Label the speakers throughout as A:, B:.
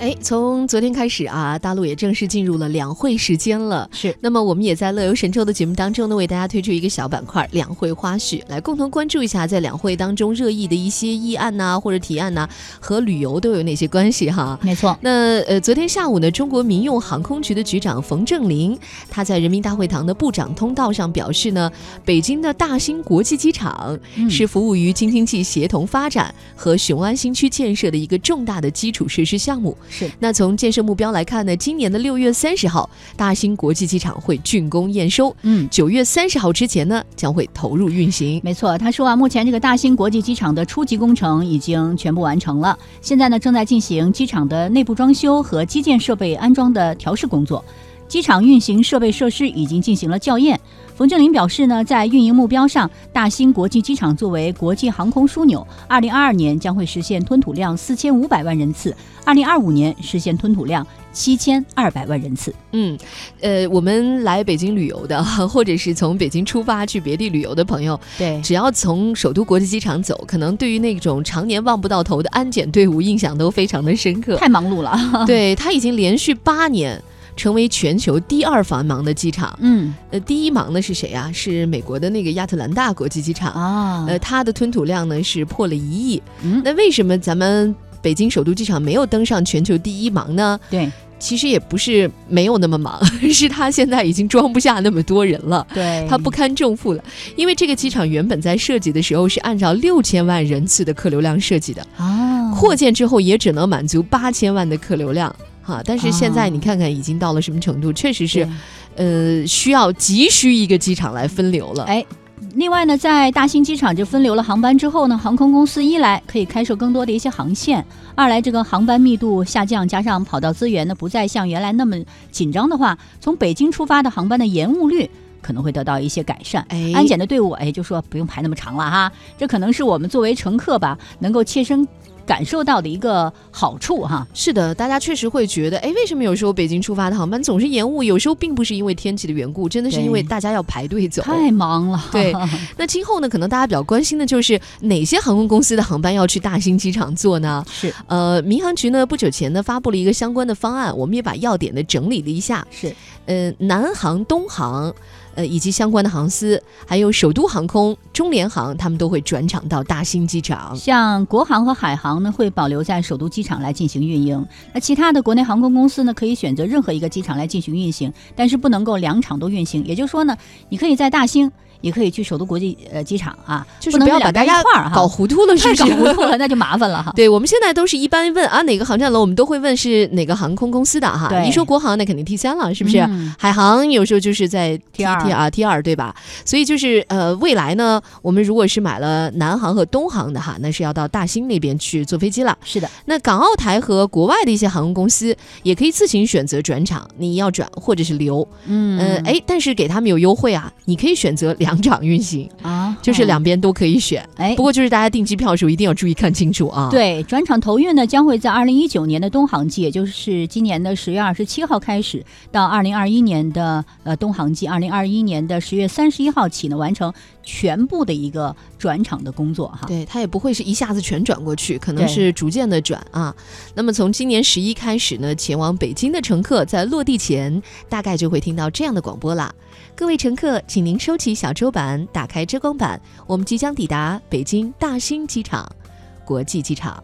A: 哎，从昨天开始啊，大陆也正式进入了两会时间了。
B: 是，
A: 那么我们也在乐游神州的节目当中呢，为大家推出一个小板块——两会花絮，来共同关注一下在两会当中热议的一些议案呐，或者提案呐，和旅游都有哪些关系哈？
B: 没错。
A: 那呃，昨天下午呢，中国民用航空局的局长冯正林，他在人民大会堂的部长通道上表示呢，北京的大兴国际机场是服务于京津冀协同发展和雄安新区建设的一个重大的基础设施项目。
B: 是。
A: 那从建设目标来看呢，今年的六月三十号，大兴国际机场会竣工验收。嗯，九月三十号之前呢，将会投入运行。
B: 没错，他说啊，目前这个大兴国际机场的初级工程已经全部完成了，现在呢正在进行机场的内部装修和基建设备安装的调试工作。机场运行设备设施已经进行了校验。冯正林表示呢，在运营目标上，大兴国际机场作为国际航空枢纽，二零二二年将会实现吞吐量四千五百万人次，二零二五年实现吞吐量七千二百万人次。
A: 嗯，呃，我们来北京旅游的，或者是从北京出发去别地旅游的朋友，
B: 对，
A: 只要从首都国际机场走，可能对于那种常年望不到头的安检队伍印象都非常的深刻，
B: 太忙碌了。
A: 对他已经连续八年。成为全球第二繁忙的机场，
B: 嗯，
A: 呃，第一忙的是谁啊？是美国的那个亚特兰大国际机场
B: 啊，
A: 呃，它的吞吐量呢是破了一亿。嗯，那为什么咱们北京首都机场没有登上全球第一忙呢？
B: 对，
A: 其实也不是没有那么忙，是它现在已经装不下那么多人了，
B: 对，
A: 它不堪重负了。因为这个机场原本在设计的时候是按照六千万人次的客流量设计的
B: 啊，
A: 扩建之后也只能满足八千万的客流量。啊！但是现在你看看，已经到了什么程度？确实是，呃，需要急需一个机场来分流了。
B: 哎，另外呢，在大兴机场就分流了航班之后呢，航空公司一来可以开设更多的一些航线，二来这个航班密度下降，加上跑道资源呢不再像原来那么紧张的话，从北京出发的航班的延误率可能会得到一些改善。
A: 哎，
B: 安检的队伍哎就说不用排那么长了哈，这可能是我们作为乘客吧，能够切身。感受到的一个好处哈，
A: 是的，大家确实会觉得，哎，为什么有时候北京出发的航班总是延误？有时候并不是因为天气的缘故，真的是因为大家要排队走，
B: 太忙了。
A: 对，那今后呢，可能大家比较关心的就是哪些航空公司的航班要去大兴机场坐呢？
B: 是，
A: 呃，民航局呢不久前呢发布了一个相关的方案，我们也把要点呢整理了一下。
B: 是，
A: 呃，南航、东航。呃，以及相关的航司，还有首都航空、中联航，他们都会转场到大兴机场。
B: 像国航和海航呢，会保留在首都机场来进行运营。那其他的国内航空公司呢，可以选择任何一个机场来进行运行，但是不能够两场都运行。也就是说呢，你可以在大兴。也可以去首都国际呃机场啊，
A: 就是不要把大家搞糊涂了，是
B: 搞糊涂了那就麻烦了哈。
A: 对我们现在都是一般问啊哪个航站楼，我们都会问是哪个航空公司的哈。一说国航那肯定 T 三了，是不是？海航有时候就是在
B: T 二
A: T 啊 T 二对吧？所以就是呃未来呢，我们如果是买了南航和东航的哈，那是要到大兴那边去坐飞机了。
B: 是的，
A: 那港澳台和国外的一些航空公司也可以自行选择转场，你要转或者是留。嗯呃哎，但是给他们有优惠啊，你可以选择两场运行。
B: 啊，
A: 就是两边都可以选，哎，不过就是大家订机票的时候一定要注意看清楚啊。
B: 对，转场投运呢将会在二零一九年的东航季，也就是今年的十月二十七号开始，到二零二一年的呃东航季，二零二一年的十月三十一号起呢，完成全部的一个转场的工作哈。
A: 对，它也不会是一下子全转过去，可能是逐渐的转啊。那么从今年十一开始呢，前往北京的乘客在落地前，大概就会听到这样的广播啦。各位乘客，请您收起小桌板，打开遮光板，我们即将抵达北京大兴机场国际机场。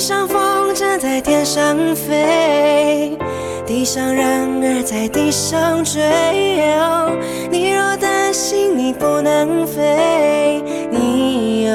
C: 天上风筝在天上飞，地上人儿在地上追。你若担心你不能飞，你有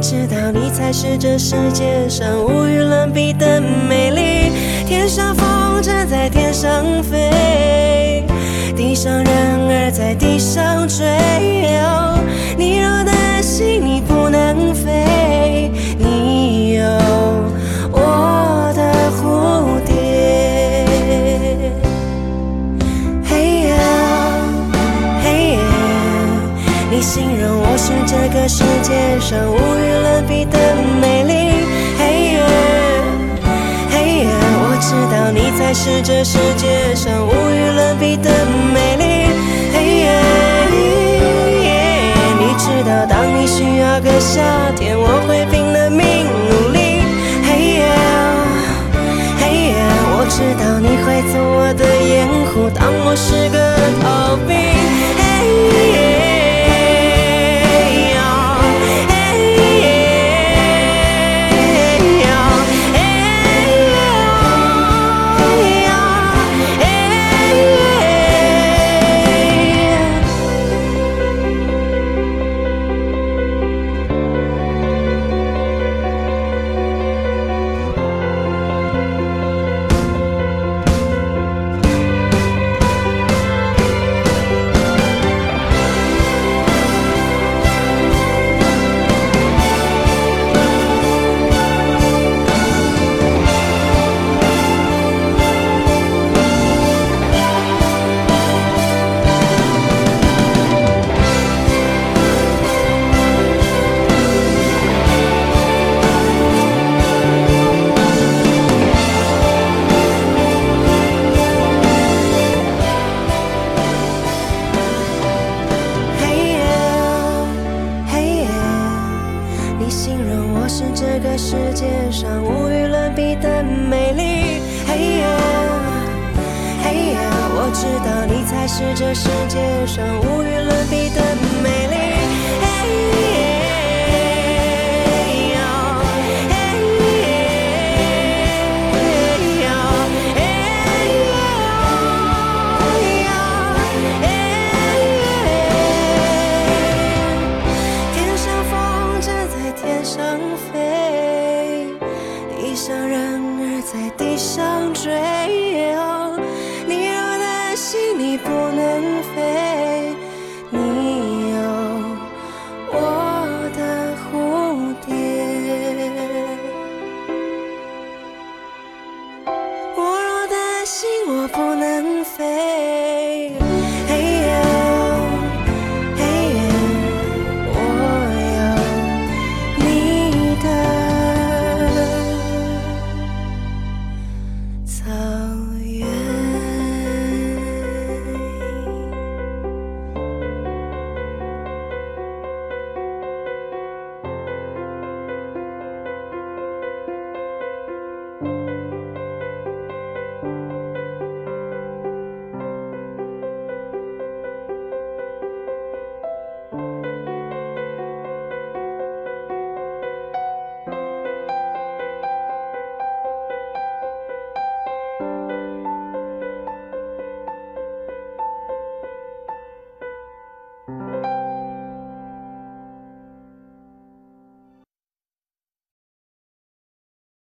B: 知道你才是这世界上无与伦比的美丽。天上风筝在天上飞，地上人儿在地上追。是这个世界上无与伦比的美丽。嘿呀，嘿呀，我知道你才是这世界上无与伦比的美丽。嘿呀，你知道当你需要个夏天，是这世界上无与伦比。